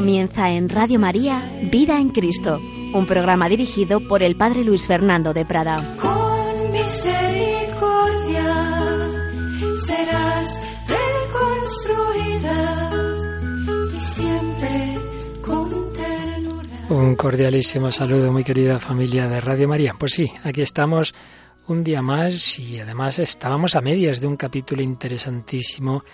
Comienza en Radio María Vida en Cristo, un programa dirigido por el Padre Luis Fernando de Prada. Con misericordia serás reconstruida y siempre con ternura. Un cordialísimo saludo, muy querida familia de Radio María. Pues sí, aquí estamos un día más y además estábamos a medias de un capítulo interesantísimo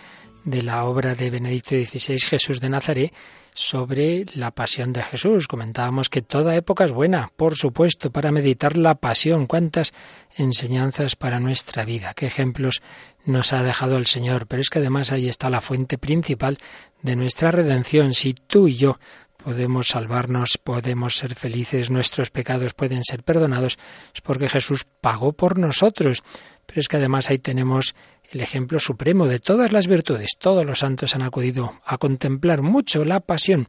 de la obra de Benedicto XVI, Jesús de Nazaret, sobre la pasión de Jesús. Comentábamos que toda época es buena, por supuesto, para meditar la pasión. Cuántas enseñanzas para nuestra vida, qué ejemplos nos ha dejado el Señor. Pero es que además ahí está la fuente principal de nuestra redención. Si tú y yo podemos salvarnos, podemos ser felices, nuestros pecados pueden ser perdonados, es porque Jesús pagó por nosotros. Pero es que además ahí tenemos el ejemplo supremo de todas las virtudes. Todos los santos han acudido a contemplar mucho la pasión.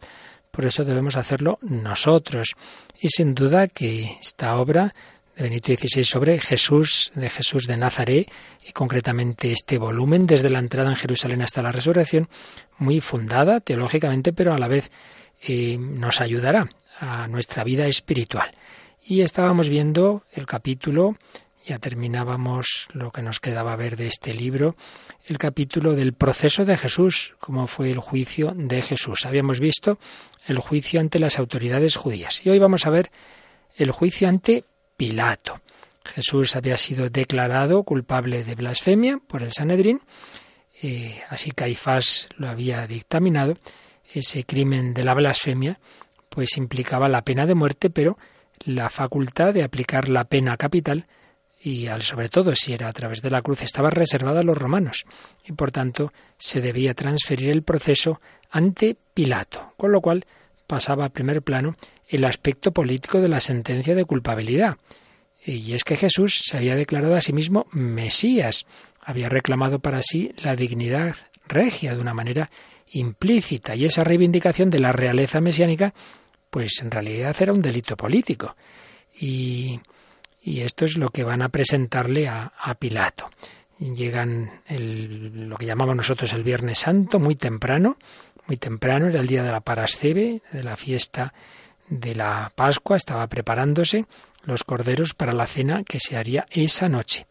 Por eso debemos hacerlo nosotros. Y sin duda que esta obra de Benito XVI sobre Jesús, de Jesús de Nazaret, y concretamente este volumen, desde la entrada en Jerusalén hasta la resurrección, muy fundada teológicamente, pero a la vez eh, nos ayudará a nuestra vida espiritual. Y estábamos viendo el capítulo ya terminábamos lo que nos quedaba ver de este libro, el capítulo del proceso de Jesús, cómo fue el juicio de Jesús. Habíamos visto el juicio ante las autoridades judías y hoy vamos a ver el juicio ante Pilato. Jesús había sido declarado culpable de blasfemia por el Sanedrín, eh, así Caifás lo había dictaminado. Ese crimen de la blasfemia pues implicaba la pena de muerte, pero la facultad de aplicar la pena capital y sobre todo si era a través de la cruz, estaba reservada a los romanos y por tanto se debía transferir el proceso ante Pilato, con lo cual pasaba a primer plano el aspecto político de la sentencia de culpabilidad. Y es que Jesús se había declarado a sí mismo Mesías, había reclamado para sí la dignidad regia de una manera implícita y esa reivindicación de la realeza mesiánica pues en realidad era un delito político. Y y esto es lo que van a presentarle a, Pilato. Llegan lo que llamamos nosotros el Viernes Santo, muy temprano, muy temprano, era el día de la Parascebe, de la fiesta de la Pascua, estaba preparándose los corderos para la cena que se haría esa noche.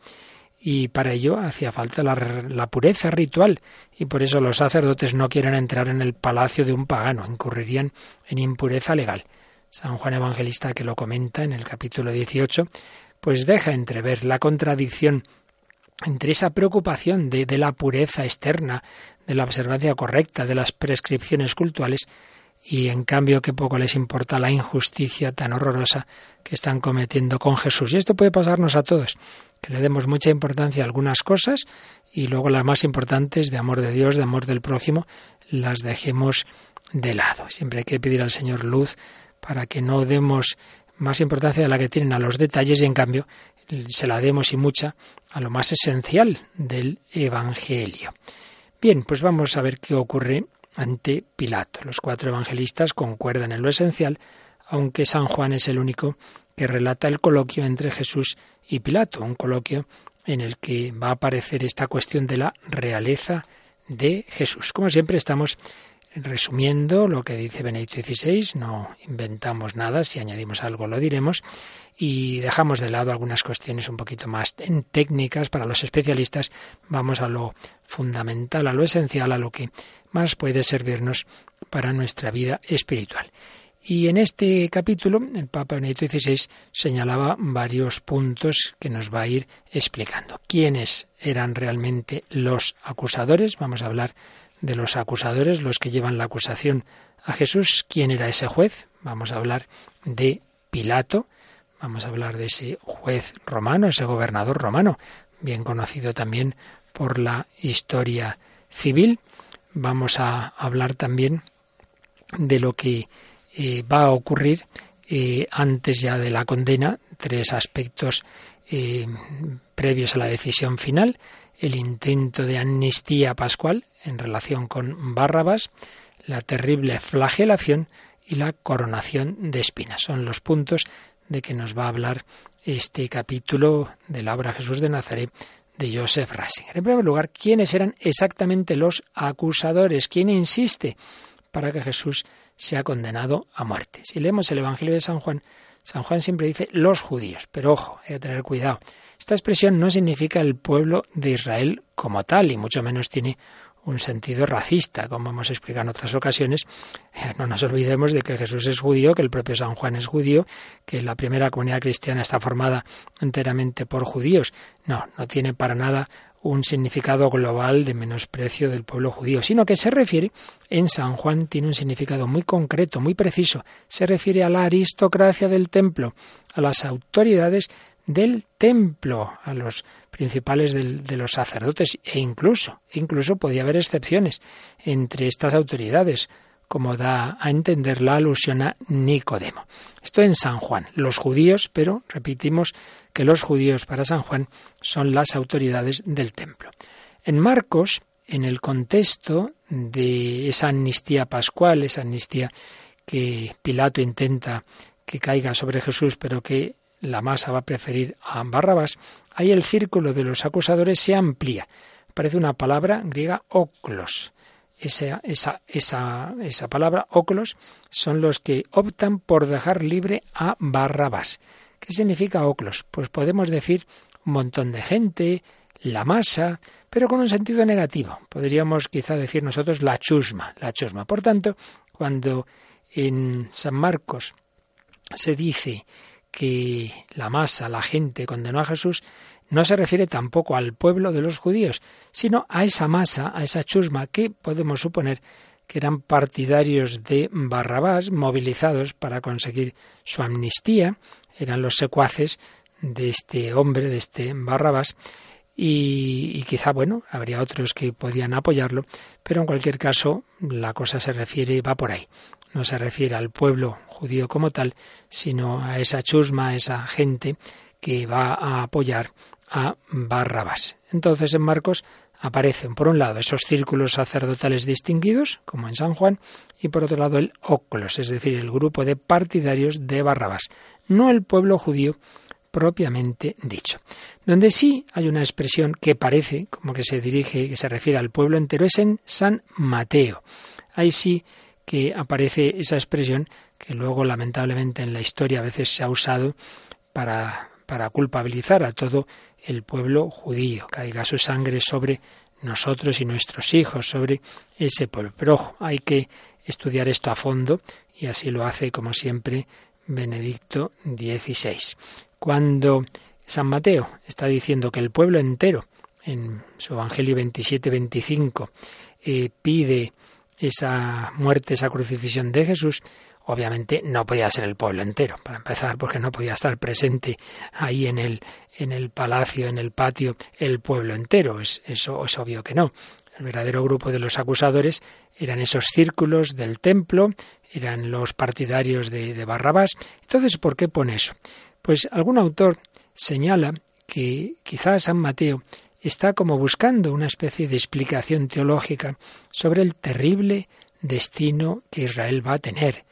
Y para ello hacía falta la, la, pureza ritual, y por eso los sacerdotes no quieren entrar en el palacio de un pagano, incurrirían en impureza legal. San Juan Evangelista, que lo comenta en el capítulo 18, pues deja entrever la contradicción entre esa preocupación de, la pureza externa, de la observancia correcta, de las prescripciones cultuales, y en cambio que poco les importa la injusticia tan horrorosa que están cometiendo con Jesús. Y esto puede pasarnos a todos, que le demos mucha importancia a algunas cosas y luego las más importantes de amor de Dios, de amor del prójimo, las dejemos de lado. Siempre hay que pedir al Señor luz para que no demos más importancia de la que tienen a los detalles y en cambio se la demos y mucha a lo más esencial del Evangelio. Bien, pues vamos a ver qué ocurre ante Pilato. Los cuatro evangelistas concuerdan en lo esencial, aunque San Juan es el único que relata el coloquio entre Jesús y Pilato, un coloquio en el que va a aparecer esta cuestión de la realeza de Jesús. Como siempre estamos resumiendo lo que dice Benedicto XVI, no inventamos nada, si añadimos algo lo diremos, y dejamos de lado algunas cuestiones un poquito más técnicas para los especialistas, vamos a lo fundamental, a lo esencial, a lo que más puede servirnos para nuestra vida espiritual. Y en este capítulo el Papa Benedicto XVI señalaba varios puntos que nos va a ir explicando. ¿Quiénes eran realmente los acusadores? Vamos a hablar de los acusadores, los que llevan la acusación a Jesús. ¿Quién era ese juez? Vamos a hablar de Pilato, vamos a hablar de ese juez romano, ese gobernador romano, bien conocido también por la historia civil. Vamos a hablar también de lo que eh, va a ocurrir eh, antes ya de la condena, tres aspectos eh, previos a la decisión final el intento de amnistía pascual en relación con Bárrabas, la terrible flagelación y la coronación de espinas. Son los puntos de que nos va a hablar este capítulo de la obra Jesús de Nazaret de Joseph Ratzinger. En primer lugar, ¿quiénes eran exactamente los acusadores? ¿Quién insiste para que Jesús sea condenado a muerte. Si leemos el Evangelio de San Juan, San Juan siempre dice los judíos, pero ojo, hay que tener cuidado. Esta expresión no significa el pueblo de Israel como tal, y mucho menos tiene un sentido racista, como hemos explicado en otras ocasiones. Eh, no nos olvidemos de que Jesús es judío, que el propio San Juan es judío, que la primera comunidad cristiana está formada enteramente por judíos. No, no tiene para nada un significado global de menosprecio del pueblo judío, sino que se refiere, en San Juan tiene un significado muy concreto, muy preciso, se refiere a la aristocracia del templo, a las autoridades del templo, a los principales de los sacerdotes e incluso, incluso podía haber excepciones entre estas autoridades, como da a entender la alusión a Nicodemo. Esto en San Juan, los judíos, pero repetimos que los judíos para San Juan son las autoridades del templo. En Marcos, en el contexto de esa amnistía pascual, esa amnistía que Pilato intenta que caiga sobre Jesús, pero que la masa va a preferir a Barrabás, ahí el círculo de los acusadores se amplía. Parece una palabra griega oklos. Esa, esa, esa, esa palabra oklos son los que optan por dejar libre a Barrabás. ¿Qué significa oklos? Pues podemos decir un montón de gente, la masa, pero con un sentido negativo. Podríamos quizá decir nosotros la chusma, la chusma. Por tanto, cuando en San Marcos se dice que la masa, la gente condenó a Jesús, no se refiere tampoco al pueblo de los judíos, sino a esa masa, a esa chusma que podemos suponer que eran partidarios de Barrabás, movilizados para conseguir su amnistía, eran los secuaces de este hombre, de este Barrabás, y, y, quizá, bueno, habría otros que podían apoyarlo, pero en cualquier caso la cosa se refiere, va por ahí no se refiere al pueblo judío como tal, sino a esa chusma, a esa gente que va a apoyar a Barrabás. Entonces en Marcos aparecen, por un lado, esos círculos sacerdotales distinguidos, como en San Juan, y por otro lado el óclos, es decir, el grupo de partidarios de Barrabás, no el pueblo judío propiamente dicho. Donde sí hay una expresión que parece como que se dirige, que se refiere al pueblo entero, es en San Mateo. Ahí sí que aparece esa expresión que luego lamentablemente en la historia a veces se ha usado para, para culpabilizar a todo el pueblo judío, caiga su sangre sobre nosotros y nuestros hijos, sobre ese pueblo. Pero ojo, hay que estudiar esto a fondo y así lo hace, como siempre, Benedicto XVI. Cuando San Mateo está diciendo que el pueblo entero, en su Evangelio 27-25, eh, pide esa muerte, esa crucifixión de Jesús, obviamente no podía ser el pueblo entero, para empezar, porque no podía estar presente ahí en el, en el palacio, en el patio, el pueblo entero. Es, eso es obvio que no. El verdadero grupo de los acusadores eran esos círculos del templo, eran los partidarios de, de Barrabás. Entonces, ¿por qué pone eso? Pues algún autor señala que quizás San Mateo está como buscando una especie de explicación teológica sobre el terrible destino que Israel va a tener,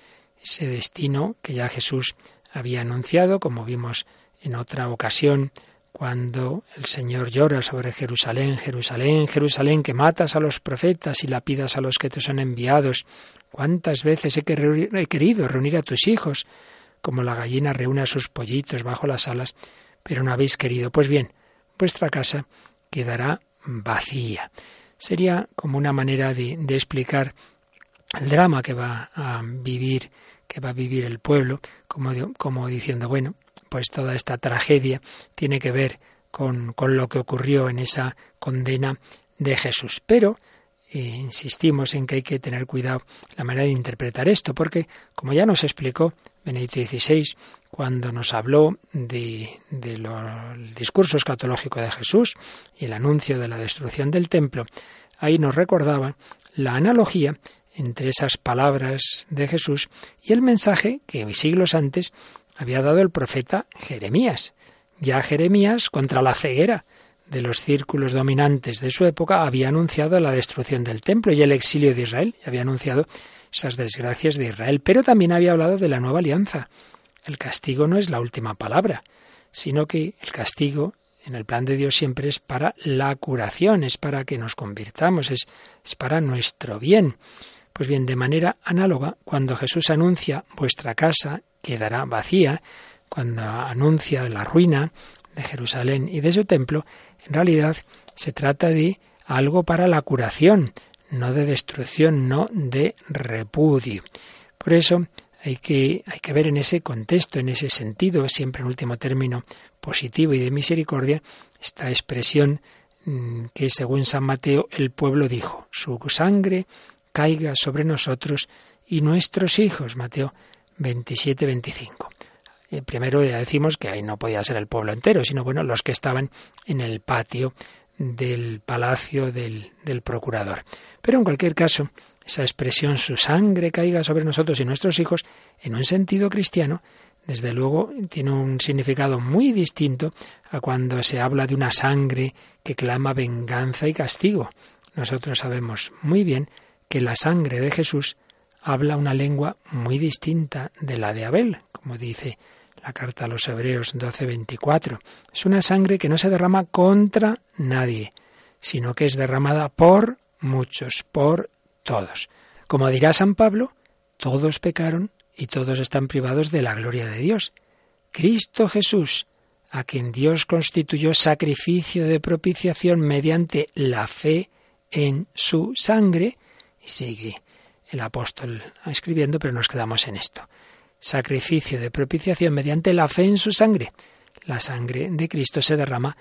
ese destino que ya Jesús había anunciado, como vimos en otra ocasión, cuando el Señor llora sobre Jerusalén, Jerusalén, Jerusalén, que matas a los profetas y lapidas a los que te son enviados. ¿Cuántas veces he querido reunir a tus hijos, como la gallina reúne a sus pollitos bajo las alas, pero no habéis querido? Pues bien, vuestra casa quedará vacía. Sería como una manera de, explicar el drama que va a vivir que va a vivir el pueblo, como, diciendo, bueno, pues toda esta tragedia tiene que ver con, con lo que ocurrió en esa condena de Jesús. Pero eh, insistimos en que hay que tener cuidado la manera de interpretar esto, porque, como ya nos explicó Benedicto XVI, cuando nos habló de, del discurso escatológico de Jesús y el anuncio de la destrucción del templo, ahí nos recordaba la analogía entre esas palabras de Jesús y el mensaje que siglos antes había dado el profeta Jeremías. Ya Jeremías contra la ceguera de los círculos dominantes de su época había anunciado la destrucción del templo y el exilio de Israel, y había anunciado esas desgracias de Israel, pero también había hablado de la nueva alianza, el castigo no es la última palabra, sino que el castigo en el plan de Dios siempre es para la curación, es para que nos convirtamos, es, es para nuestro bien. Pues bien, de manera análoga, cuando Jesús anuncia vuestra casa quedará vacía, cuando anuncia la ruina de Jerusalén y de su templo, en realidad se trata de algo para la curación, no de destrucción, no de repudio. Por eso hay que, hay que ver en ese contexto, en ese sentido, siempre en último término positivo y de misericordia, esta expresión mm, que según San Mateo el pueblo dijo, su sangre caiga sobre nosotros y nuestros hijos. Mateo 27, 25. Eh, primero ya decimos que ahí no podía ser el pueblo entero, sino bueno, los que estaban en el patio del palacio del, del procurador. Pero en cualquier caso, esa expresión su sangre caiga sobre nosotros y nuestros hijos, en un sentido cristiano, desde luego tiene un significado muy distinto a cuando se habla de una sangre que clama venganza y castigo. Nosotros sabemos muy bien que la sangre de Jesús habla una lengua muy distinta de la de Abel, como dice la carta a los Hebreos 12:24. Es una sangre que no se derrama contra nadie, sino que es derramada por muchos, por todos. Como dirá San Pablo, todos pecaron y todos están privados de la gloria de Dios. Cristo Jesús, a quien Dios constituyó sacrificio de propiciación mediante la fe en su sangre, y sigue el apóstol escribiendo, pero nos quedamos en esto. Sacrificio de propiciación mediante la fe en su sangre. La sangre de Cristo se derrama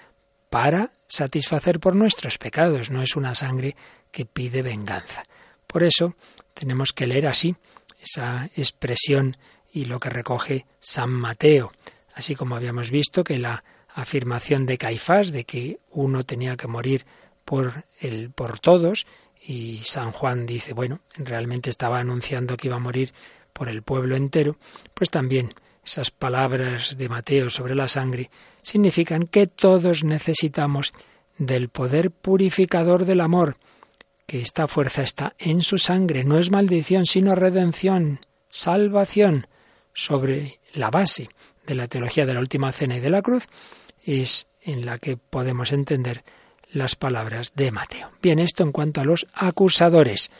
para satisfacer por nuestros pecados, no es una sangre que pide venganza. Por eso tenemos que leer así esa expresión y lo que recoge San Mateo, así como habíamos visto que la afirmación de Caifás de que uno tenía que morir por el por todos y San Juan dice, bueno, realmente estaba anunciando que iba a morir por el pueblo entero, pues también esas palabras de Mateo sobre la sangre significan que todos necesitamos del poder purificador del amor, que esta fuerza está en su sangre, no es maldición, sino redención, salvación, sobre la base de la teología de la última cena y de la cruz, es en la que podemos entender las palabras de Mateo. Bien, esto en cuanto a los acusadores,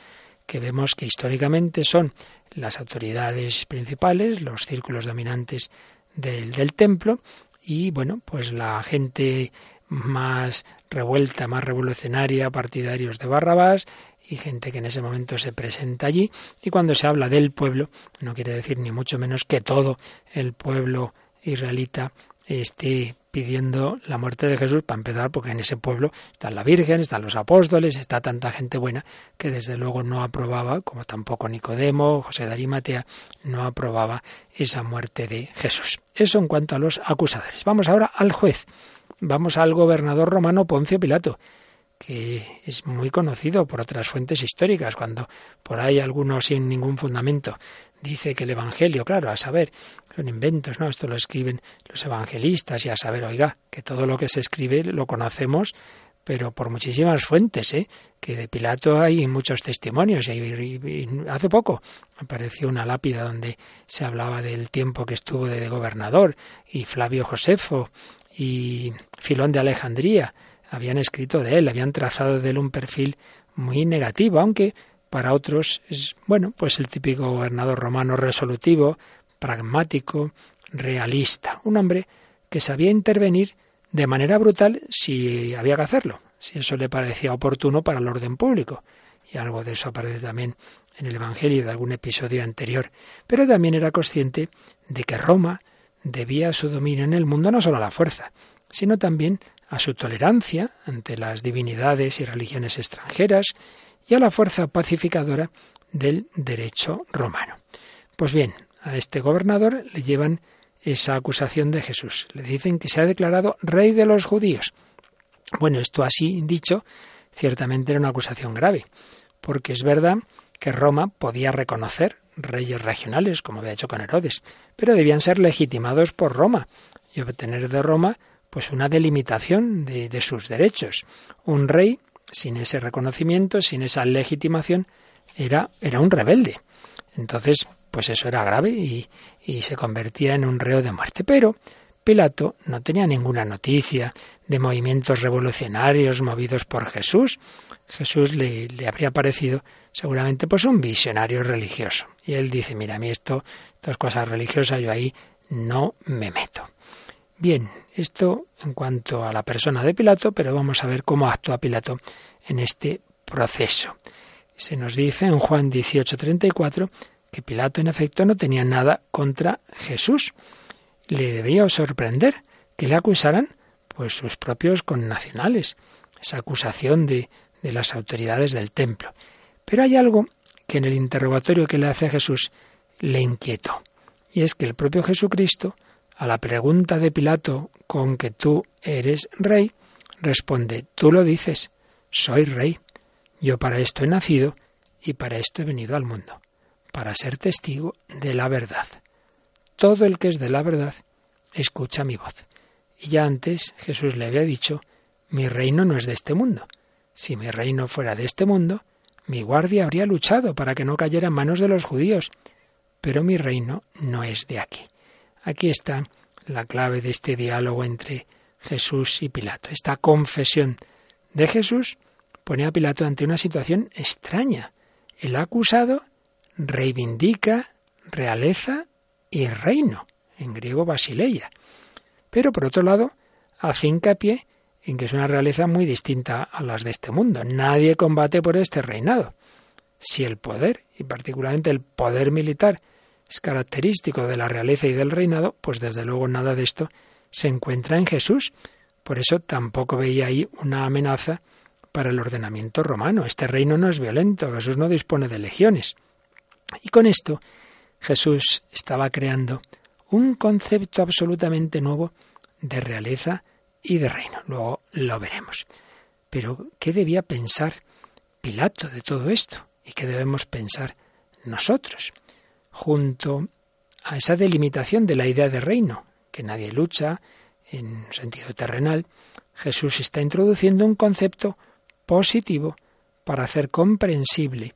que vemos que históricamente son las autoridades principales, los círculos dominantes del, del templo, y bueno, pues la gente más revuelta, más revolucionaria, partidarios de Barrabás y gente que en ese momento se presenta allí. Y cuando se habla del pueblo, no quiere decir ni mucho menos que todo el pueblo israelita esté pidiendo la muerte de Jesús para empezar, porque en ese pueblo está la Virgen, están los apóstoles, está tanta gente buena que desde luego no aprobaba, como tampoco Nicodemo, José de Arimatea, no aprobaba esa muerte de Jesús. Eso en cuanto a los acusadores. Vamos ahora al juez. Vamos al gobernador romano Poncio Pilato, que es muy conocido por otras fuentes históricas, cuando por ahí algunos sin ningún fundamento dice que el Evangelio, claro, a saber, son inventos, ¿no? Esto lo escriben los evangelistas y a saber, oiga, que todo lo que se escribe lo conocemos, pero por muchísimas fuentes, ¿eh? que de Pilato hay muchos testimonios. Y, hace poco apareció una lápida donde se hablaba del tiempo que estuvo de gobernador y Flavio Josefo y Filón de Alejandría habían escrito de él, habían trazado de él un perfil muy negativo, aunque para otros es, bueno, pues el típico gobernador romano resolutivo, pragmático, realista, un hombre que sabía intervenir de manera brutal si había que hacerlo, si eso le parecía oportuno para el orden público. Y algo de eso aparece también en el Evangelio de algún episodio anterior. Pero también era consciente de que Roma debía su dominio en el mundo no solo a la fuerza, sino también a su tolerancia ante las divinidades y religiones extranjeras y a la fuerza pacificadora del derecho romano. Pues bien, a este gobernador le llevan esa acusación de Jesús. Le dicen que se ha declarado rey de los judíos. Bueno, esto así dicho, ciertamente era una acusación grave, porque es verdad que Roma podía reconocer reyes regionales, como había hecho con Herodes, pero debían ser legitimados por Roma y obtener de Roma pues una delimitación de, de sus derechos. Un rey sin ese reconocimiento, sin esa legitimación, era, era un rebelde. Entonces, pues eso era grave y, y, se convertía en un reo de muerte. Pero Pilato no tenía ninguna noticia de movimientos revolucionarios movidos por Jesús. Jesús le, le, habría parecido seguramente pues un visionario religioso. Y él dice, mira, a mí esto, estas cosas religiosas, yo ahí no me meto. Bien, esto en cuanto a la persona de Pilato, pero vamos a ver cómo actúa Pilato en este proceso. Se nos dice en Juan 18:34 que Pilato en efecto no tenía nada contra Jesús. Le debería sorprender que le acusaran pues sus propios connacionales, esa acusación de, de las autoridades del templo. Pero hay algo que en el interrogatorio que le hace a Jesús le inquietó, y es que el propio Jesucristo, a la pregunta de Pilato con que tú eres rey, responde, tú lo dices, soy rey. Yo para esto he nacido y para esto he venido al mundo, para ser testigo de la verdad. Todo el que es de la verdad escucha mi voz. Y ya antes Jesús le había dicho, mi reino no es de este mundo. Si mi reino fuera de este mundo, mi guardia habría luchado para que no cayera en manos de los judíos. Pero mi reino no es de aquí. Aquí está la clave de este diálogo entre Jesús y Pilato. Esta confesión de Jesús pone a Pilato ante una situación extraña. El acusado reivindica realeza y reino, en griego basileia. Pero por otro lado, hace hincapié en que es una realeza muy distinta a las de este mundo. Nadie combate por este reinado. Si el poder, y particularmente el poder militar, es característico de la realeza y del reinado, pues desde luego nada de esto se encuentra en Jesús. Por eso tampoco veía ahí una amenaza para el ordenamiento romano. Este reino no es violento, Jesús no dispone de legiones. Y con esto Jesús estaba creando un concepto absolutamente nuevo de realeza y de reino. Luego lo veremos. Pero, ¿qué debía pensar Pilato de todo esto? ¿Y qué debemos pensar nosotros? Junto a esa delimitación de la idea de reino, que nadie lucha en sentido terrenal, Jesús está introduciendo un concepto positivo para hacer comprensible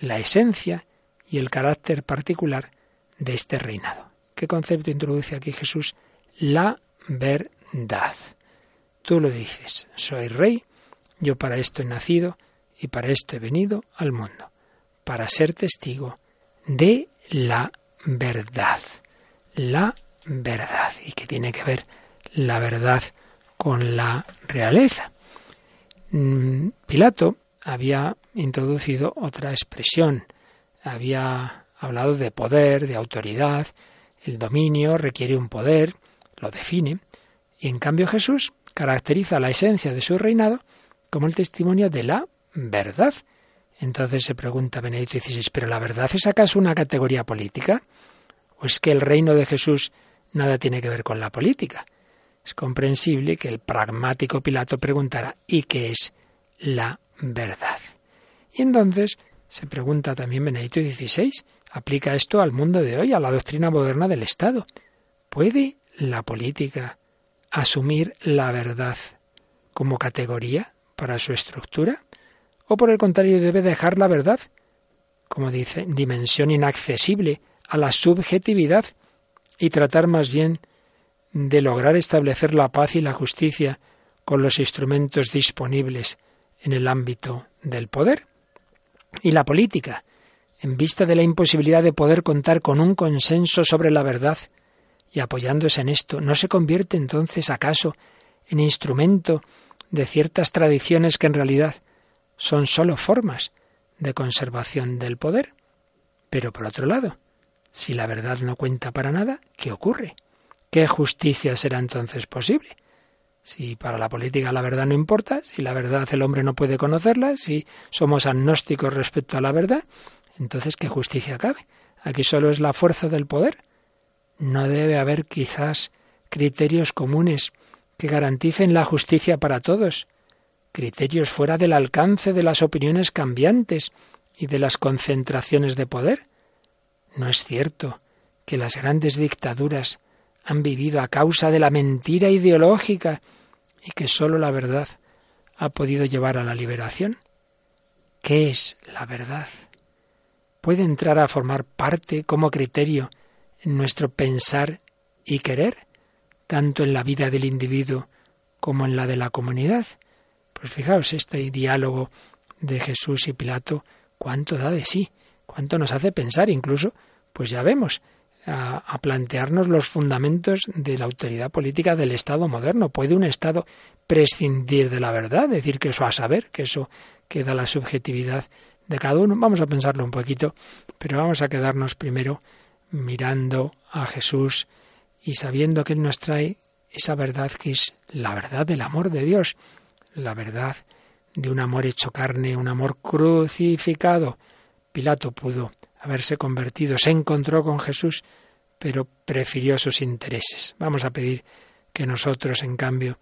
la esencia y el carácter particular de este reinado. ¿Qué concepto introduce aquí Jesús? La verdad. Tú lo dices, soy rey, yo para esto he nacido y para esto he venido al mundo, para ser testigo de la verdad. La verdad. ¿Y qué tiene que ver la verdad con la realeza? Mm, Pilato había introducido otra expresión, había hablado de poder, de autoridad, el dominio requiere un poder, lo define, y en cambio Jesús caracteriza la esencia de su reinado como el testimonio de la verdad. Entonces se pregunta Benedicto XVI, ¿pero la verdad es acaso una categoría política? ¿O es que el reino de Jesús nada tiene que ver con la política? Es comprensible que el pragmático Pilato preguntara, ¿y qué es la verdad? Y entonces se pregunta también Benedicto XVI, aplica esto al mundo de hoy, a la doctrina moderna del Estado. ¿Puede la política asumir la verdad como categoría para su estructura? ¿O por el contrario debe dejar la verdad, como dice, dimensión inaccesible a la subjetividad y tratar más bien de lograr establecer la paz y la justicia con los instrumentos disponibles en el ámbito del poder? Y la política, en vista de la imposibilidad de poder contar con un consenso sobre la verdad, y apoyándose en esto, ¿no se convierte entonces acaso en instrumento de ciertas tradiciones que en realidad son sólo formas de conservación del poder? Pero por otro lado, si la verdad no cuenta para nada, ¿qué ocurre? ¿Qué justicia será entonces posible? Si para la política la verdad no importa, si la verdad el hombre no puede conocerla, si somos agnósticos respecto a la verdad, entonces ¿qué justicia cabe? Aquí solo es la fuerza del poder, no debe haber quizás criterios comunes que garanticen la justicia para todos, criterios fuera del alcance de las opiniones cambiantes y de las concentraciones de poder. No es cierto que las grandes dictaduras han vivido a causa de la mentira ideológica y que sólo la verdad ha podido llevar a la liberación. ¿Qué es la verdad? ¿Puede entrar a formar parte como criterio en nuestro pensar y querer? tanto en la vida del individuo como en la de la comunidad. Pues fijaos, este diálogo de Jesús y Pilato, cuánto da de sí, cuánto nos hace pensar, incluso, pues ya vemos, a, plantearnos los fundamentos de la autoridad política del Estado moderno. ¿Puede un Estado prescindir de la verdad? Decir que eso a saber, que eso queda la subjetividad de cada uno. Vamos a pensarlo un poquito, pero vamos a quedarnos primero mirando a Jesús y sabiendo que Él nos trae esa verdad que es la verdad del amor de Dios, la verdad de un amor hecho carne, un amor crucificado. Pilato pudo haberse convertido, se encontró con Jesús, pero prefirió sus intereses. Vamos a pedir que nosotros, en cambio,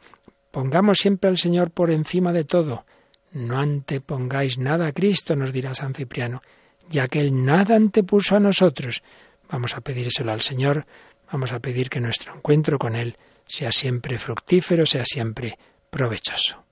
pongamos siempre al Señor por encima de todo. No antepongáis nada a Cristo, nos dirá San Cipriano, ya que Él nada antepuso a nosotros. Vamos a pedírselo al Señor, vamos a pedir que nuestro encuentro con Él sea siempre fructífero, sea siempre provechoso.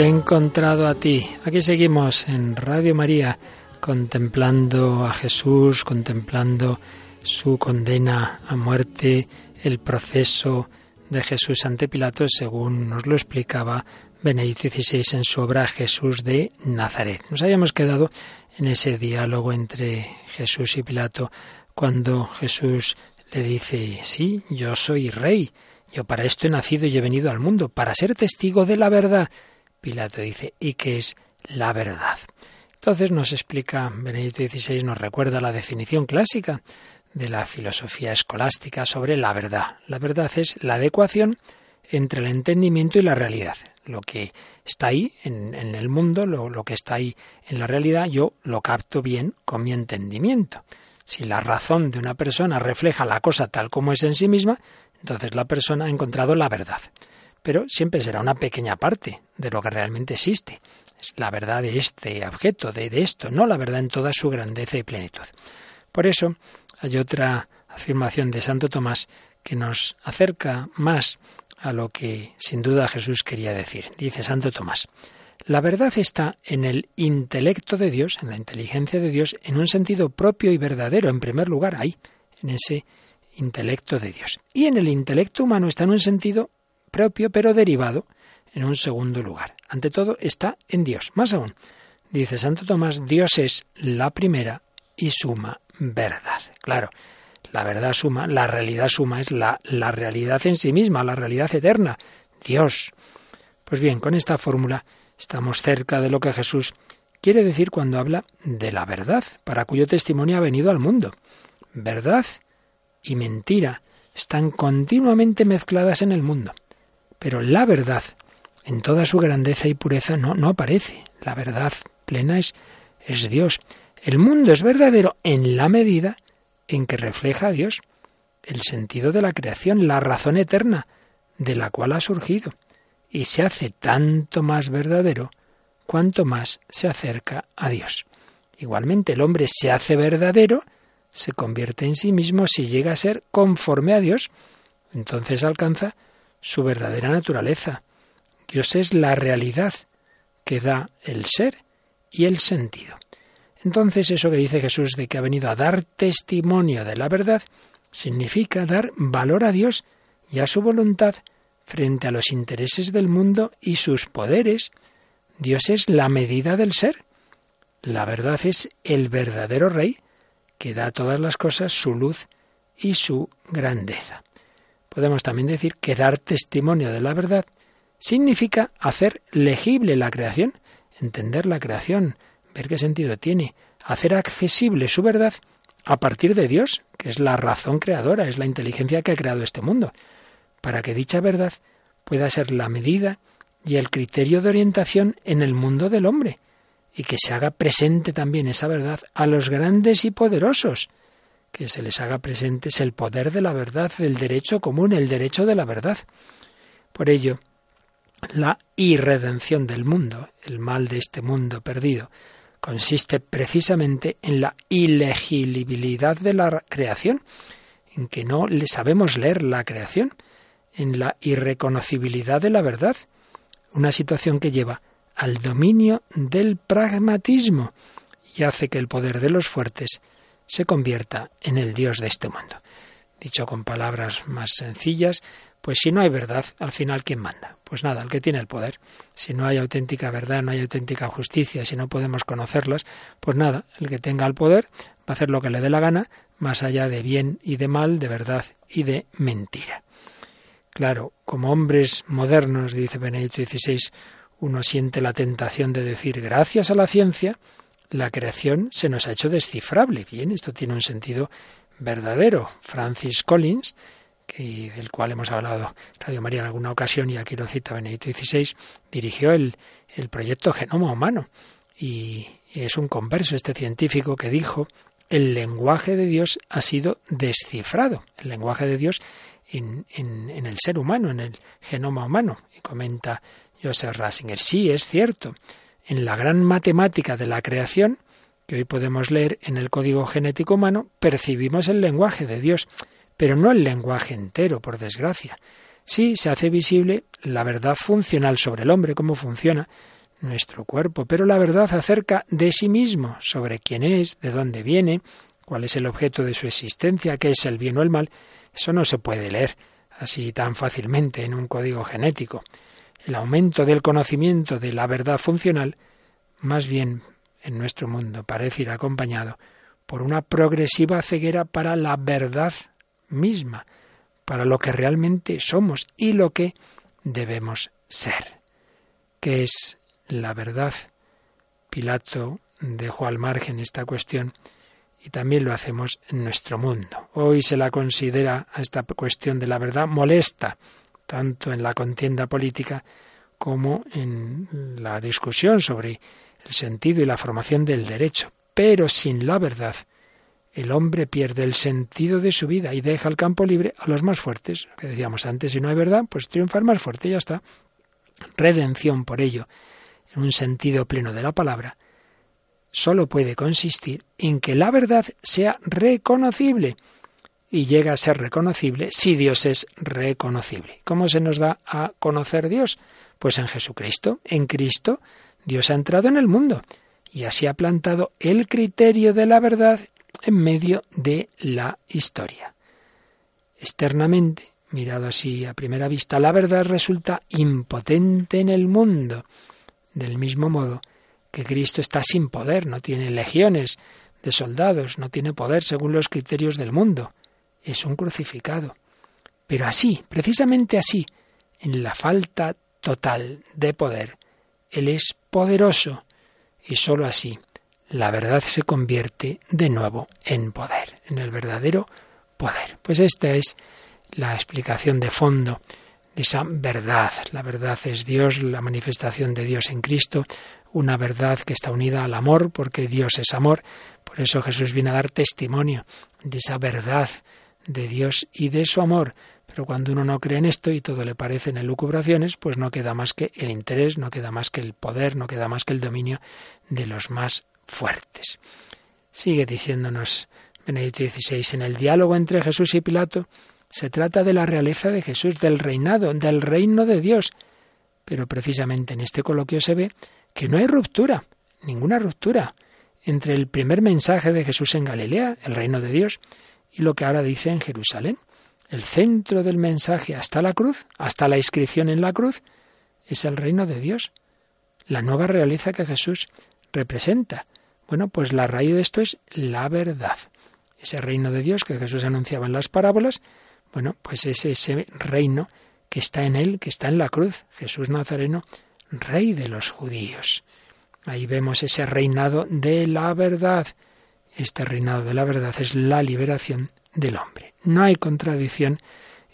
Te he encontrado a ti. Aquí seguimos en Radio María contemplando a Jesús, contemplando su condena a muerte, el proceso de Jesús ante Pilato, según nos lo explicaba Benedicto XVI en su obra Jesús de Nazaret. Nos habíamos quedado en ese diálogo entre Jesús y Pilato cuando Jesús le dice, sí, yo soy rey, yo para esto he nacido y he venido al mundo, para ser testigo de la verdad. Pilato dice, ¿y qué es la verdad? Entonces nos explica Benedicto XVI, nos recuerda la definición clásica de la filosofía escolástica sobre la verdad. La verdad es la adecuación entre el entendimiento y la realidad. Lo que está ahí en, el mundo, lo, lo que está ahí en la realidad, yo lo capto bien con mi entendimiento. Si la razón de una persona refleja la cosa tal como es en sí misma, entonces la persona ha encontrado la verdad. Pero siempre será una pequeña parte de lo que realmente existe. Es la verdad de este objeto, de, de esto, no la verdad en toda su grandeza y plenitud. Por eso hay otra afirmación de Santo Tomás que nos acerca más a lo que sin duda Jesús quería decir. Dice Santo Tomás, la verdad está en el intelecto de Dios, en la inteligencia de Dios, en un sentido propio y verdadero, en primer lugar, ahí, en ese intelecto de Dios. Y en el intelecto humano está en un sentido propio, pero derivado, en un segundo lugar. Ante todo, está en Dios. Más aún, dice Santo Tomás, Dios es la primera y suma verdad. Claro, la verdad suma, la realidad suma es la, la realidad en sí misma, la realidad eterna, Dios. Pues bien, con esta fórmula estamos cerca de lo que Jesús quiere decir cuando habla de la verdad, para cuyo testimonio ha venido al mundo. Verdad y mentira están continuamente mezcladas en el mundo. Pero la verdad, en toda su grandeza y pureza, no, no aparece. La verdad plena es, es Dios. El mundo es verdadero en la medida en que refleja a Dios, el sentido de la creación, la razón eterna de la cual ha surgido, y se hace tanto más verdadero cuanto más se acerca a Dios. Igualmente el hombre se hace verdadero, se convierte en sí mismo si llega a ser conforme a Dios, entonces alcanza su verdadera naturaleza. Dios es la realidad que da el ser y el sentido. Entonces eso que dice Jesús de que ha venido a dar testimonio de la verdad, significa dar valor a Dios y a su voluntad frente a los intereses del mundo y sus poderes. Dios es la medida del ser. La verdad es el verdadero Rey que da a todas las cosas su luz y su grandeza. Podemos también decir que dar testimonio de la verdad significa hacer legible la creación, entender la creación, ver qué sentido tiene, hacer accesible su verdad a partir de Dios, que es la razón creadora, es la inteligencia que ha creado este mundo, para que dicha verdad pueda ser la medida y el criterio de orientación en el mundo del hombre, y que se haga presente también esa verdad a los grandes y poderosos, que se les haga presente es el poder de la verdad, el derecho común, el derecho de la verdad. Por ello, la irredención del mundo, el mal de este mundo perdido, consiste precisamente en la ilegibilidad de la creación, en que no le sabemos leer la creación, en la irreconocibilidad de la verdad, una situación que lleva al dominio del pragmatismo y hace que el poder de los fuertes se convierta en el Dios de este mundo. Dicho con palabras más sencillas, pues si no hay verdad, al final ¿quién manda? Pues nada, el que tiene el poder. Si no hay auténtica verdad, no hay auténtica justicia, si no podemos conocerlas, pues nada, el que tenga el poder va a hacer lo que le dé la gana, más allá de bien y de mal, de verdad y de mentira. Claro, como hombres modernos, dice Benedicto XVI, uno siente la tentación de decir, gracias a la ciencia, la creación se nos ha hecho descifrable. Bien, esto tiene un sentido verdadero. Francis Collins, que, del cual hemos hablado Radio María en alguna ocasión y aquí lo cita Benedicto XVI, dirigió el, el proyecto Genoma Humano. Y es un converso este científico que dijo, el lenguaje de Dios ha sido descifrado. El lenguaje de Dios en, en, en el ser humano, en el genoma humano. Y comenta Joseph Rasinger, sí, es cierto. En la gran matemática de la creación, que hoy podemos leer en el código genético humano, percibimos el lenguaje de Dios, pero no el lenguaje entero, por desgracia. Sí se hace visible la verdad funcional sobre el hombre, cómo funciona nuestro cuerpo, pero la verdad acerca de sí mismo, sobre quién es, de dónde viene, cuál es el objeto de su existencia, qué es el bien o el mal, eso no se puede leer así tan fácilmente en un código genético. El aumento del conocimiento de la verdad funcional, más bien en nuestro mundo, parece ir acompañado por una progresiva ceguera para la verdad misma, para lo que realmente somos y lo que debemos ser. ¿Qué es la verdad? Pilato dejó al margen esta cuestión y también lo hacemos en nuestro mundo. Hoy se la considera a esta cuestión de la verdad molesta, tanto en la contienda política como en la discusión sobre el sentido y la formación del derecho. Pero sin la verdad, el hombre pierde el sentido de su vida y deja el campo libre a los más fuertes. que decíamos antes, si no hay verdad, pues triunfa el más fuerte y ya está. Redención, por ello, en un sentido pleno de la palabra, solo puede consistir en que la verdad sea reconocible y llega a ser reconocible si Dios es reconocible. ¿Cómo se nos da a conocer Dios? Pues en Jesucristo. En Cristo Dios ha entrado en el mundo y así ha plantado el criterio de la verdad en medio de la historia. Externamente, mirado así a primera vista, la verdad resulta impotente en el mundo, del mismo modo que Cristo está sin poder, no tiene legiones de soldados, no tiene poder según los criterios del mundo, es un crucificado. Pero así, precisamente así, en la falta total de poder, Él es poderoso y sólo así la verdad se convierte de nuevo en poder, en el verdadero poder. Pues esta es la explicación de fondo de esa verdad. La verdad es Dios, la manifestación de Dios en Cristo, una verdad que está unida al amor, porque Dios es amor. Por eso Jesús viene a dar testimonio de esa verdad de Dios y de su amor. Pero cuando uno no cree en esto y todo le parece en elucubraciones, pues no queda más que el interés, no queda más que el poder, no queda más que el dominio de los más fuertes. Sigue diciéndonos Benedicto XVI, en el diálogo entre Jesús y Pilato se trata de la realeza de Jesús, del reinado, del reino de Dios. Pero precisamente en este coloquio se ve que no hay ruptura, ninguna ruptura, entre el primer mensaje de Jesús en Galilea, el reino de Dios, y lo que ahora dice en Jerusalén. El centro del mensaje hasta la cruz, hasta la inscripción en la cruz, es el reino de Dios, la nueva realeza que Jesús representa. Bueno, pues la raíz de esto es la verdad. Ese reino de Dios que Jesús anunciaba en las parábolas, bueno, pues es ese reino que está en él, que está en la cruz, Jesús Nazareno, rey de los judíos. Ahí vemos ese reinado de la verdad. Este reinado de la verdad es la liberación del hombre. No hay contradicción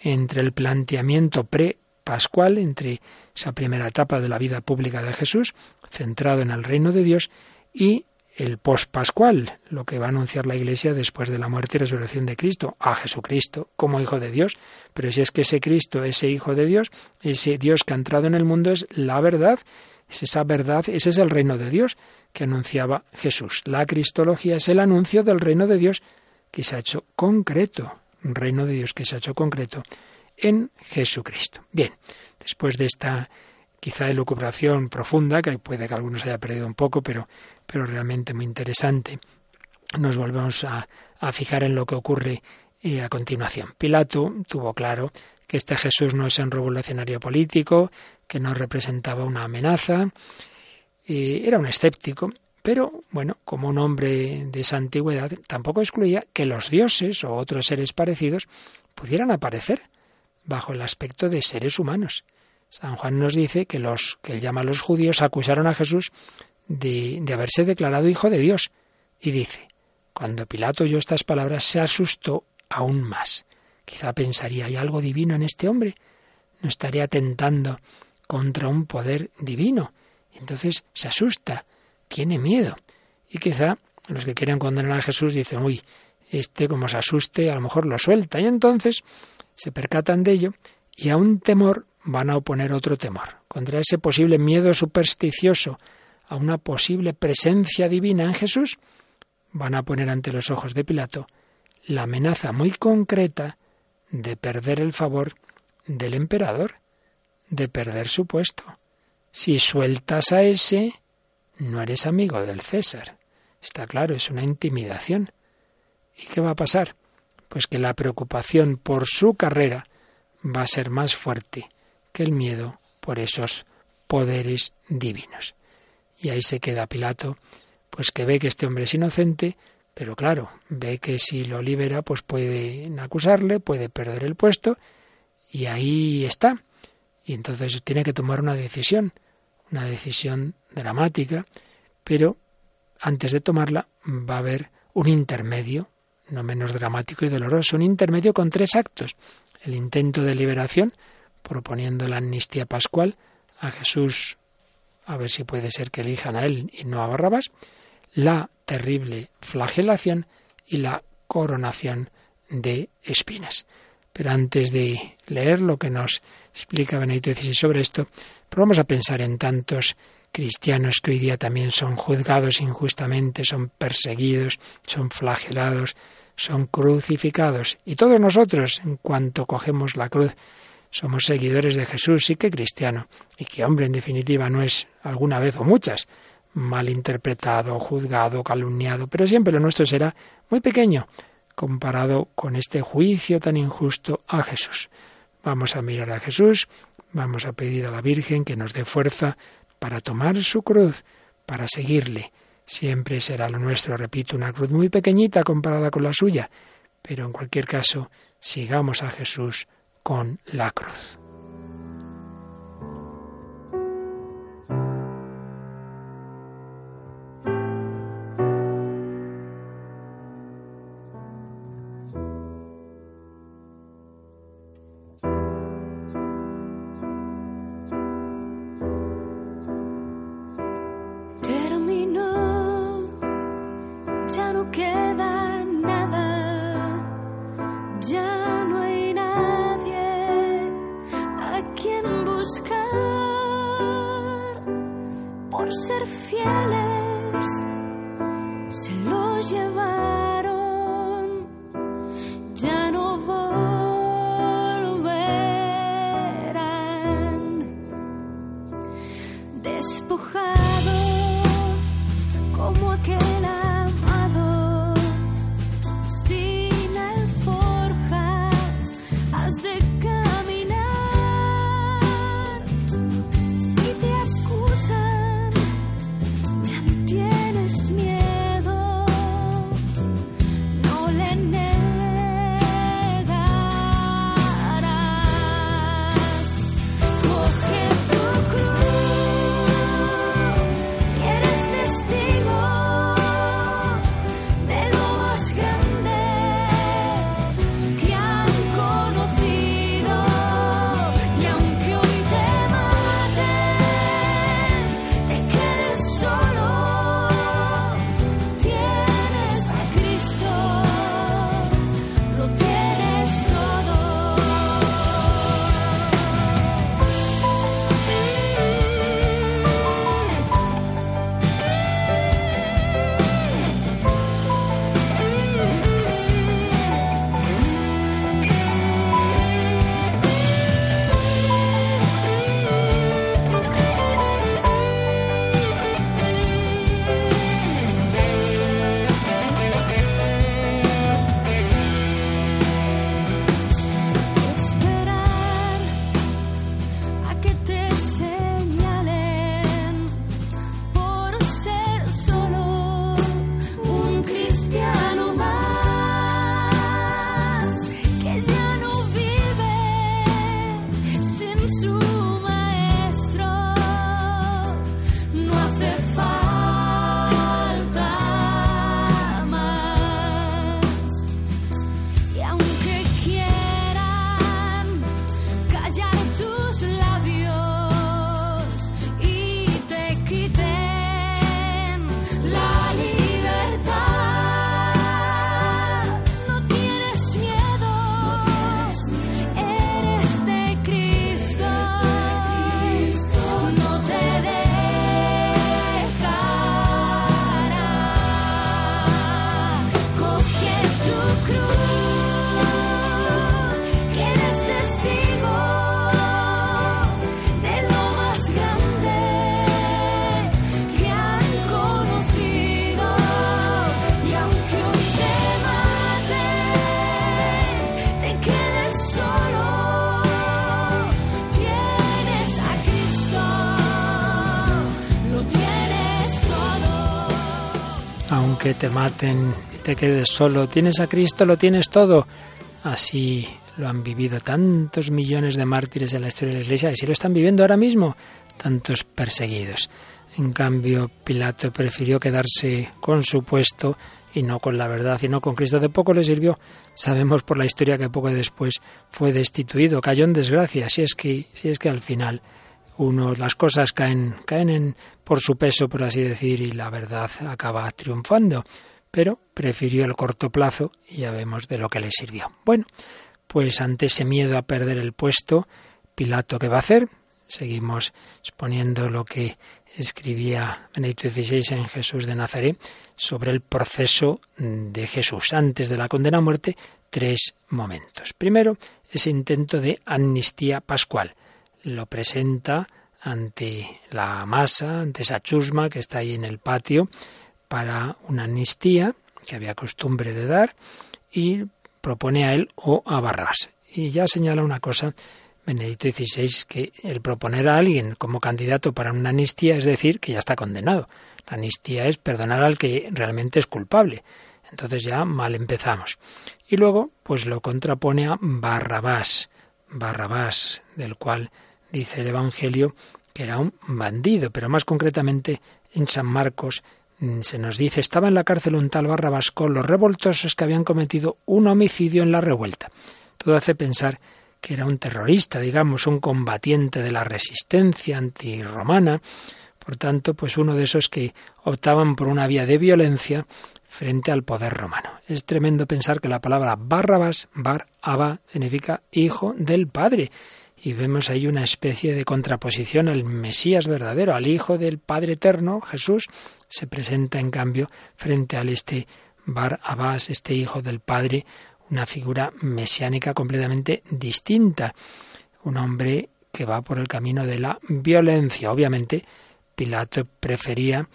entre el planteamiento pre-pascual, entre esa primera etapa de la vida pública de Jesús, centrado en el reino de Dios, y el post-pascual, lo que va a anunciar la Iglesia después de la muerte y resurrección de Cristo, a Jesucristo como Hijo de Dios. Pero si es que ese Cristo, ese Hijo de Dios, ese Dios que ha entrado en el mundo es la verdad, es esa verdad, ese es el reino de Dios que anunciaba Jesús. La Cristología es el anuncio del reino de Dios que se ha hecho concreto, un reino de Dios que se ha hecho concreto en Jesucristo. Bien, después de esta quizá elucubración profunda, que puede que algunos haya perdido un poco, pero, pero realmente muy interesante, nos volvemos a, fijar en lo que ocurre eh, a continuación. Pilato tuvo claro que este Jesús no es un revolucionario político, que no representaba una amenaza, eh, era un escéptico, pero bueno, como un hombre de esa antigüedad, tampoco excluía que los dioses o otros seres parecidos pudieran aparecer bajo el aspecto de seres humanos. San Juan nos dice que los que él llama a los judíos acusaron a Jesús de, de haberse declarado hijo de Dios. Y dice, cuando Pilato oyó estas palabras se asustó aún más. Quizá pensaría, ¿hay algo divino en este hombre? ¿No estaría atentando contra un poder divino? Entonces se asusta, tiene miedo. Y quizá los que quieren condenar a Jesús dicen, uy, este como se asuste, a lo mejor lo suelta. Y entonces se percatan de ello y a un temor van a oponer otro temor. Contra ese posible miedo supersticioso a una posible presencia divina en Jesús, van a poner ante los ojos de Pilato la amenaza muy concreta de perder el favor del emperador, de perder su puesto. Si sueltas a ese, no eres amigo del César. Está claro, es una intimidación. ¿Y qué va a pasar? Pues que la preocupación por su carrera va a ser más fuerte que el miedo por esos poderes divinos. Y ahí se queda Pilato, pues que ve que este hombre es inocente, pero claro, ve que si lo libera, pues pueden acusarle, puede perder el puesto, y ahí está. Y entonces tiene que tomar una decisión, una decisión dramática, pero antes de tomarla va a haber un intermedio, no menos dramático y doloroso, un intermedio con tres actos. El intento de liberación, proponiendo la amnistía pascual a Jesús, a ver si puede ser que elijan a él y no a Barrabás, la terrible flagelación y la coronación de espinas. Pero antes de leer lo que nos explica Benedicto XVI sobre esto, vamos a pensar en tantos cristianos que hoy día también son juzgados injustamente, son perseguidos, son flagelados, son crucificados. Y todos nosotros, en cuanto cogemos la cruz, somos seguidores de Jesús y que cristiano, y que hombre en definitiva no es alguna vez o muchas malinterpretado, juzgado, calumniado, pero siempre lo nuestro será muy pequeño comparado con este juicio tan injusto a Jesús. Vamos a mirar a Jesús, vamos a pedir a la Virgen que nos dé fuerza para tomar su cruz, para seguirle. Siempre será lo nuestro, repito, una cruz muy pequeñita comparada con la suya, pero en cualquier caso, sigamos a Jesús con la cruz. Maten y te quedes solo. Tienes a Cristo, lo tienes todo. Así lo han vivido tantos millones de mártires en la historia de la Iglesia si lo están viviendo ahora mismo tantos perseguidos. En cambio, Pilato prefirió quedarse con su puesto y no con la verdad y no con Cristo. De poco le sirvió. Sabemos por la historia que poco después fue destituido, cayó en desgracia. Si es que, si es que al final uno las cosas caen, caen en, por su peso, por así decir, y la verdad acaba triunfando. Pero prefirió el corto plazo y ya vemos de lo que le sirvió. Bueno, pues ante ese miedo a perder el puesto, Pilato, ¿qué va a hacer? Seguimos exponiendo lo que escribía Benedicto XVI en Jesús de Nazaret sobre el proceso de Jesús. Antes de la condena a muerte, tres momentos. Primero, ese intento de amnistía pascual. Lo presenta ante la masa, ante esa chusma que está ahí en el patio, para una amnistía que había costumbre de dar y propone a él o a Barrabás. Y ya señala una cosa Benedicto XVI que el proponer a alguien como candidato para una amnistía es decir que ya está condenado. La amnistía es perdonar al que realmente es culpable. Entonces ya mal empezamos. Y luego, pues lo contrapone a Barrabás, Barrabás, del cual dice el Evangelio que era un bandido, pero más concretamente en San Marcos se nos dice, estaba en la cárcel un tal Barrabás con los revoltosos que habían cometido un homicidio en la revuelta. Todo hace pensar que era un terrorista, digamos, un combatiente de la resistencia antirromana, por tanto, pues uno de esos que optaban por una vía de violencia frente al poder romano. Es tremendo pensar que la palabra Barrabás, Bar Abba, significa hijo del Padre, y vemos ahí una especie de contraposición al Mesías verdadero, al Hijo del Padre Eterno, Jesús, se presenta en cambio frente al este Bar Abbas, este Hijo del Padre, una figura mesiánica completamente distinta, un hombre que va por el camino de la violencia. Obviamente, Pilato prefería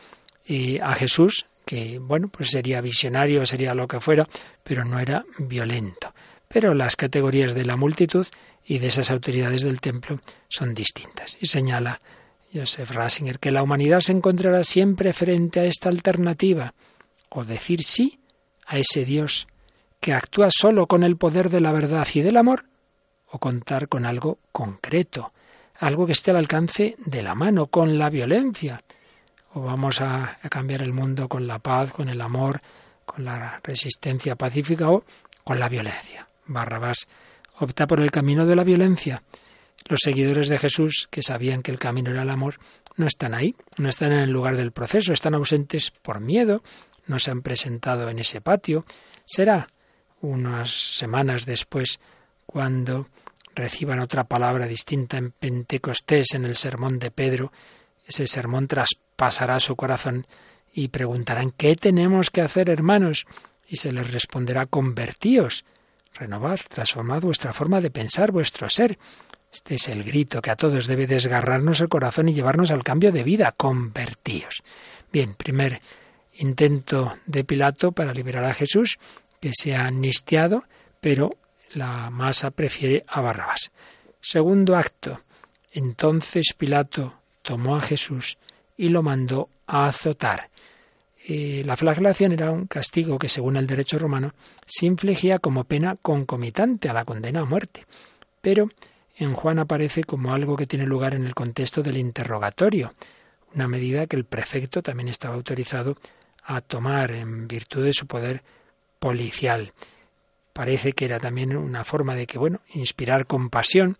eh, a Jesús, que bueno, pues sería visionario, sería lo que fuera, pero no era violento. Pero las categorías de la multitud y de esas autoridades del templo son distintas. Y señala Joseph Rasinger que la humanidad se encontrará siempre frente a esta alternativa, o decir sí a ese Dios que actúa solo con el poder de la verdad y del amor, o contar con algo concreto, algo que esté al alcance de la mano, con la violencia. O vamos a, a cambiar el mundo con la paz, con el amor, con la resistencia pacífica o con la violencia. Barrabás opta por el camino de la violencia. Los seguidores de Jesús, que sabían que el camino era el amor, no están ahí, no están en el lugar del proceso, están ausentes por miedo, no se han presentado en ese patio. Será unas semanas después cuando reciban otra palabra distinta en Pentecostés, en el sermón de Pedro, ese sermón traspasará su corazón y preguntarán ¿qué tenemos que hacer, hermanos? Y se les responderá convertíos Renovad, transformad vuestra forma de pensar, vuestro ser. Este es el grito que a todos debe desgarrarnos el corazón y llevarnos al cambio de vida. Convertíos. Bien, primer intento de Pilato para liberar a Jesús, que se ha amnistiado, pero la masa prefiere a Barrabás. Segundo acto. Entonces Pilato tomó a Jesús y lo mandó a azotar. Eh, la flagelación era un castigo que, según el derecho romano, se infligía como pena concomitante a la condena a muerte. Pero en Juan aparece como algo que tiene lugar en el contexto del interrogatorio, una medida que el prefecto también estaba autorizado a tomar en virtud de su poder policial. Parece que era también una forma de que, bueno, inspirar compasión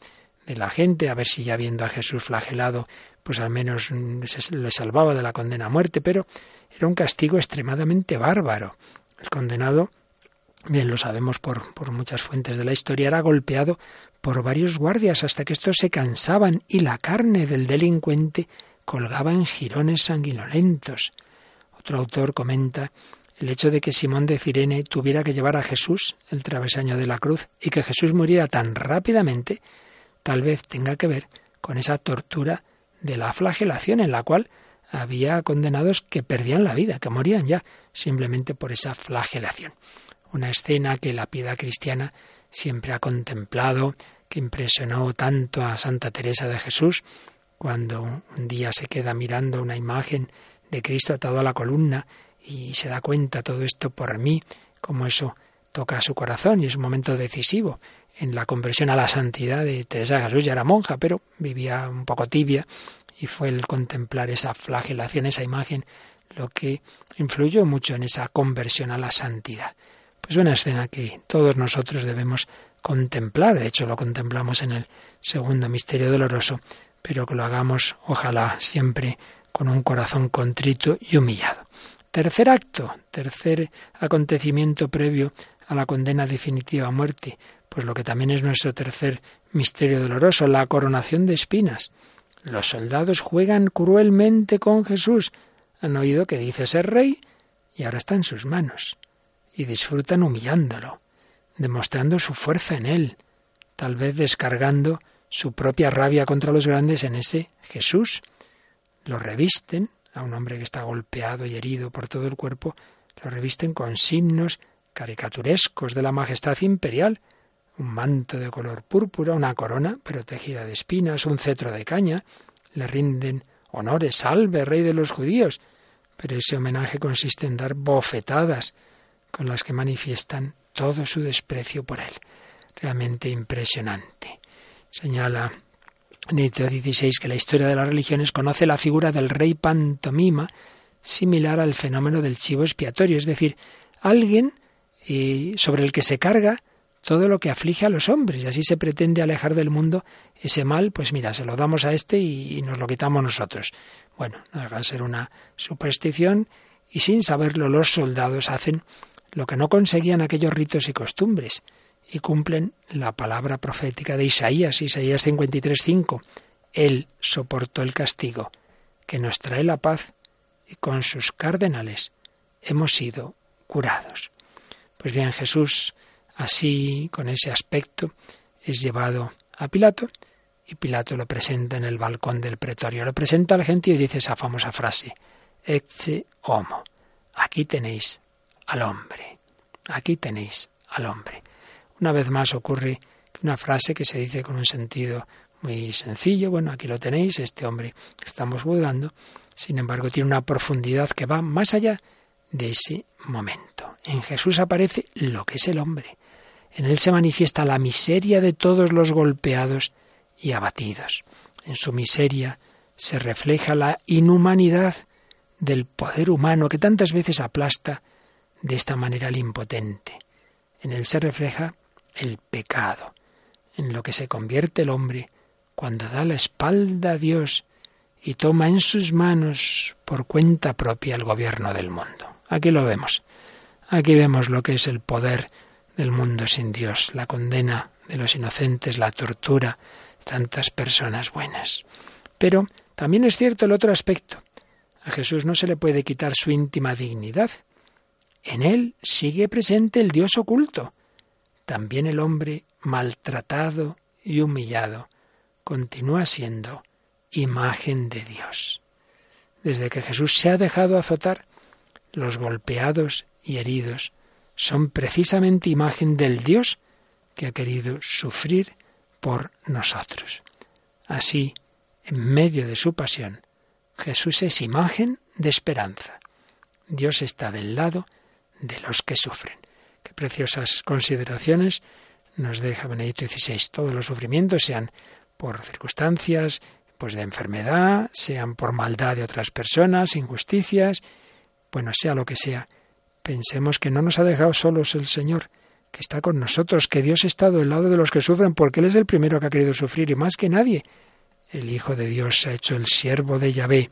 de la gente, a ver si ya viendo a Jesús flagelado, pues al menos se le salvaba de la condena a muerte, pero era un castigo extremadamente bárbaro. El condenado, bien lo sabemos por, por muchas fuentes de la historia, era golpeado por varios guardias hasta que estos se cansaban y la carne del delincuente colgaba en jirones sanguinolentos. Otro autor comenta el hecho de que Simón de Cirene tuviera que llevar a Jesús el travesaño de la cruz y que Jesús muriera tan rápidamente, tal vez tenga que ver con esa tortura de la flagelación en la cual había condenados que perdían la vida, que morían ya simplemente por esa flagelación. Una escena que la piedad cristiana siempre ha contemplado, que impresionó tanto a Santa Teresa de Jesús, cuando un día se queda mirando una imagen de Cristo atado a la columna y se da cuenta todo esto por mí, como eso toca a su corazón y es un momento decisivo en la conversión a la santidad de Teresa de Jesús. Ya era monja, pero vivía un poco tibia y fue el contemplar esa flagelación, esa imagen, lo que influyó mucho en esa conversión a la santidad. Pues una escena que todos nosotros debemos contemplar, de hecho lo contemplamos en el segundo misterio doloroso, pero que lo hagamos ojalá siempre con un corazón contrito y humillado. Tercer acto, tercer acontecimiento previo a la condena definitiva a muerte, pues lo que también es nuestro tercer misterio doloroso, la coronación de espinas. Los soldados juegan cruelmente con Jesús. Han oído que dice ser rey y ahora está en sus manos. Y disfrutan humillándolo, demostrando su fuerza en él, tal vez descargando su propia rabia contra los grandes en ese Jesús. Lo revisten, a un hombre que está golpeado y herido por todo el cuerpo, lo revisten con signos caricaturescos de la majestad imperial, un manto de color púrpura, una corona protegida de espinas, un cetro de caña, le rinden honores, salve, rey de los judíos, pero ese homenaje consiste en dar bofetadas con las que manifiestan todo su desprecio por él. Realmente impresionante. Señala Benedicto XVI que la historia de las religiones conoce la figura del rey pantomima similar al fenómeno del chivo expiatorio, es decir, alguien eh, sobre el que se carga todo lo que aflige a los hombres y así se pretende alejar del mundo ese mal, pues mira, se lo damos a este y, nos lo quitamos nosotros. Bueno, no de ser una superstición y sin saberlo los soldados hacen lo que no conseguían aquellos ritos y costumbres y cumplen la palabra profética de Isaías, Isaías 53:5. Él soportó el castigo que nos trae la paz y con sus cardenales hemos sido curados. Pues bien, Jesús Así, con ese aspecto, es llevado a Pilato y Pilato lo presenta en el balcón del pretorio. Lo presenta al gentío y dice esa famosa frase, Ecce homo. Aquí tenéis al hombre. Aquí tenéis al hombre. Una vez más ocurre una frase que se dice con un sentido muy sencillo, bueno, aquí lo tenéis, este hombre que estamos juzgando, sin embargo tiene una profundidad que va más allá de ese momento. En Jesús aparece lo que es el hombre. En él se manifiesta la miseria de todos los golpeados y abatidos. En su miseria se refleja la inhumanidad del poder humano que tantas veces aplasta de esta manera al impotente. En él se refleja el pecado, en lo que se convierte el hombre cuando da la espalda a Dios y toma en sus manos por cuenta propia el gobierno del mundo. Aquí lo vemos. Aquí vemos lo que es el poder del mundo sin Dios, la condena de los inocentes, la tortura, tantas personas buenas. Pero también es cierto el otro aspecto. A Jesús no se le puede quitar su íntima dignidad. En él sigue presente el Dios oculto. También el hombre maltratado y humillado continúa siendo imagen de Dios. Desde que Jesús se ha dejado azotar, los golpeados y heridos son precisamente imagen del Dios que ha querido sufrir por nosotros. Así, en medio de su pasión, Jesús es imagen de esperanza. Dios está del lado de los que sufren. Qué preciosas consideraciones nos deja Benedicto XVI. Todos los sufrimientos, sean por circunstancias, pues de enfermedad, sean por maldad de otras personas, injusticias, bueno, sea lo que sea, Pensemos que no nos ha dejado solos el Señor, que está con nosotros, que Dios estado del lado de los que sufren, porque Él es el primero que ha querido sufrir, y más que nadie. El Hijo de Dios se ha hecho el siervo de Yahvé,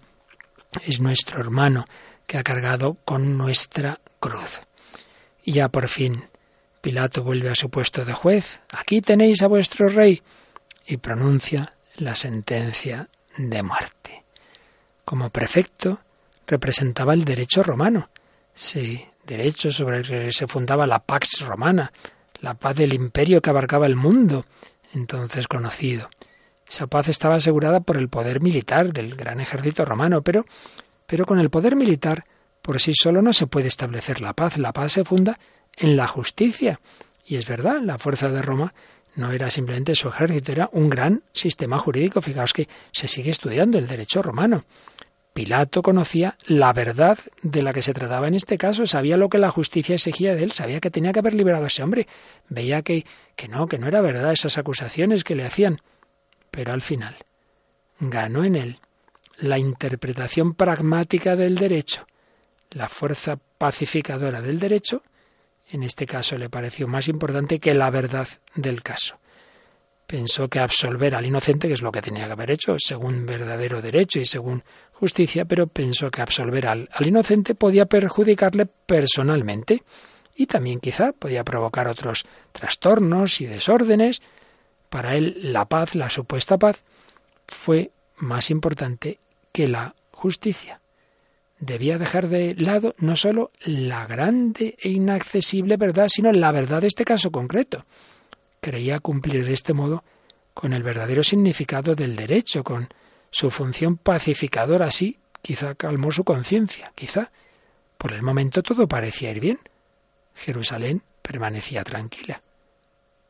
es nuestro hermano, que ha cargado con nuestra cruz. Y ya por fin, Pilato vuelve a su puesto de juez, aquí tenéis a vuestro rey, y pronuncia la sentencia de muerte. Como prefecto, representaba el derecho romano. Sí, derecho sobre el que se fundaba la Pax Romana, la paz del imperio que abarcaba el mundo, entonces conocido. Esa paz estaba asegurada por el poder militar del gran ejército romano, pero, pero con el poder militar por sí solo no se puede establecer la paz. La paz se funda en la justicia. Y es verdad, la fuerza de Roma no era simplemente su ejército, era un gran sistema jurídico. Fijaos que se sigue estudiando el derecho romano. Pilato conocía la verdad de la que se trataba en este caso, sabía lo que la justicia exigía de él, sabía que tenía que haber liberado a ese hombre, veía que, que no, que no era verdad esas acusaciones que le hacían. Pero al final ganó en él la interpretación pragmática del derecho, la fuerza pacificadora del derecho, en este caso le pareció más importante que la verdad del caso. Pensó que absolver al inocente, que es lo que tenía que haber hecho, según verdadero derecho y según justicia, pero pensó que absolver al, al inocente podía perjudicarle personalmente y también quizá podía provocar otros trastornos y desórdenes. Para él la paz, la supuesta paz, fue más importante que la justicia. Debía dejar de lado no sólo la grande e inaccesible verdad, sino la verdad de este caso concreto. Creía cumplir de este modo con el verdadero significado del derecho, con su función pacificadora, así quizá calmó su conciencia, quizá. Por el momento todo parecía ir bien. Jerusalén permanecía tranquila.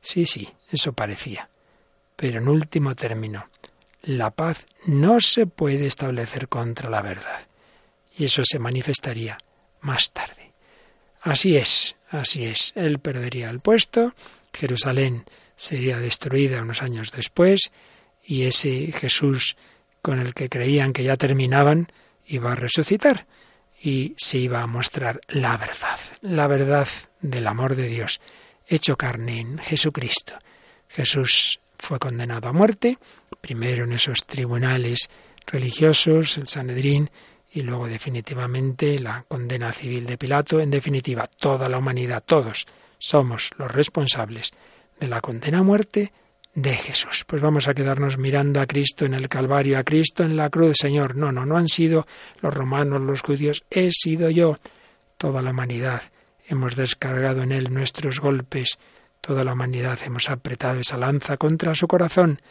Sí, sí, eso parecía. Pero en último término, la paz no se puede establecer contra la verdad. Y eso se manifestaría más tarde. Así es, así es. Él perdería el puesto, Jerusalén sería destruida unos años después, y ese Jesús con el que creían que ya terminaban iba a resucitar y se iba a mostrar la verdad, la verdad del amor de Dios hecho carne en Jesucristo. Jesús fue condenado a muerte, primero en esos tribunales religiosos, el Sanedrín, y luego definitivamente la condena civil de Pilato. En definitiva, toda la humanidad, todos somos los responsables de la condena a muerte de Jesús. Pues vamos a quedarnos mirando a Cristo en el Calvario, a Cristo en la cruz, Señor. No, no, no han sido los romanos, los judíos, he sido yo. Toda la humanidad hemos descargado en él nuestros golpes, Toda la humanidad hemos apretado esa lanza contra su corazón.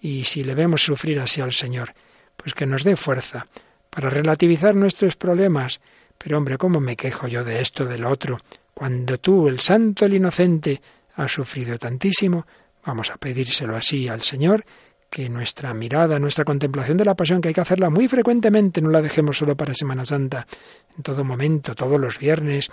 Y si le vemos sufrir así al Señor, pues que nos dé fuerza para relativizar nuestros problemas. Pero hombre, ¿cómo me quejo yo de esto, del otro? Cuando tú, el santo, el inocente, has sufrido tantísimo, vamos a pedírselo así al Señor, que nuestra mirada, nuestra contemplación de la pasión, que hay que hacerla muy frecuentemente, no la dejemos solo para Semana Santa, en todo momento, todos los viernes,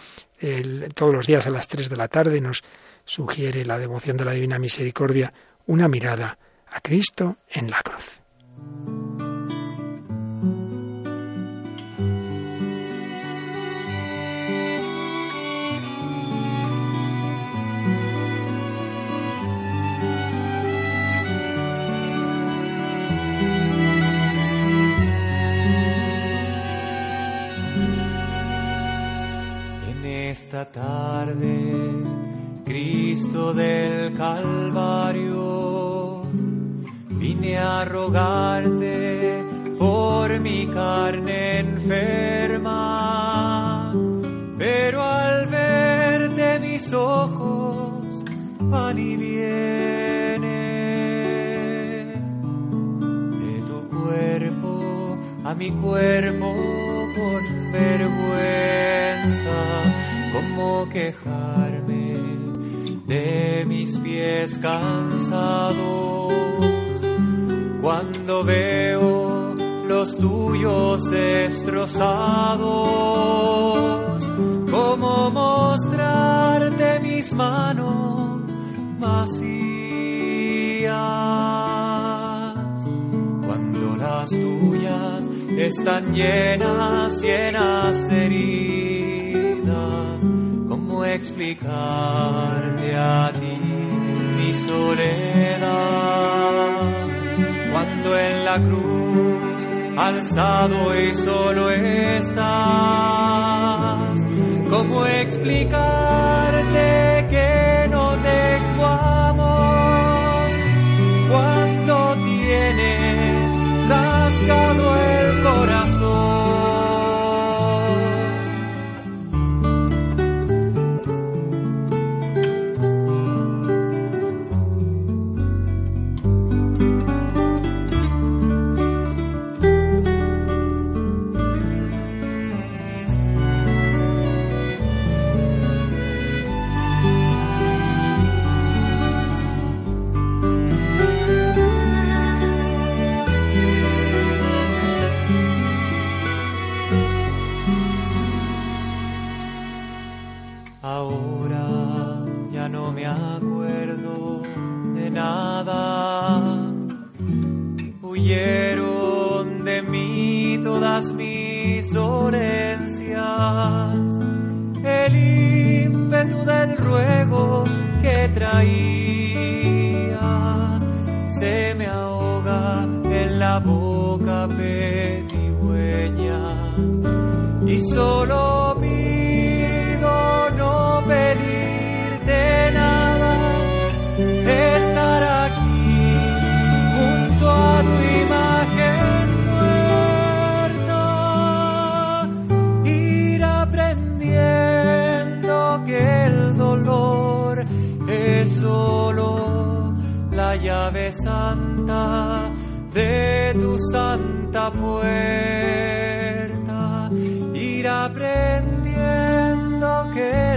todos los días a las tres de la tarde, nos sugiere la devoción de la Divina Misericordia una mirada a Cristo en la cruz. Esta tarde Cristo del Calvario, vine a rogarte por mi carne enferma, pero al verte mis ojos van y vienen de tu cuerpo a mi cuerpo con vergüenza, como quejarme de mis pies cansados. Cuando veo los tuyos destrozados, como mostrarte mis manos vacías. Cuando las tuyas están llenas, llenas de heridas explicarte a ti mi soledad cuando en la cruz alzado y solo estás. ¿Cómo explicarte que no tengo amor cuando tienes rasgado el corazón? El ímpetu del ruego que traía. Se me ahoga en la boca pedigüeña y solo puerta, ir aprendiendo que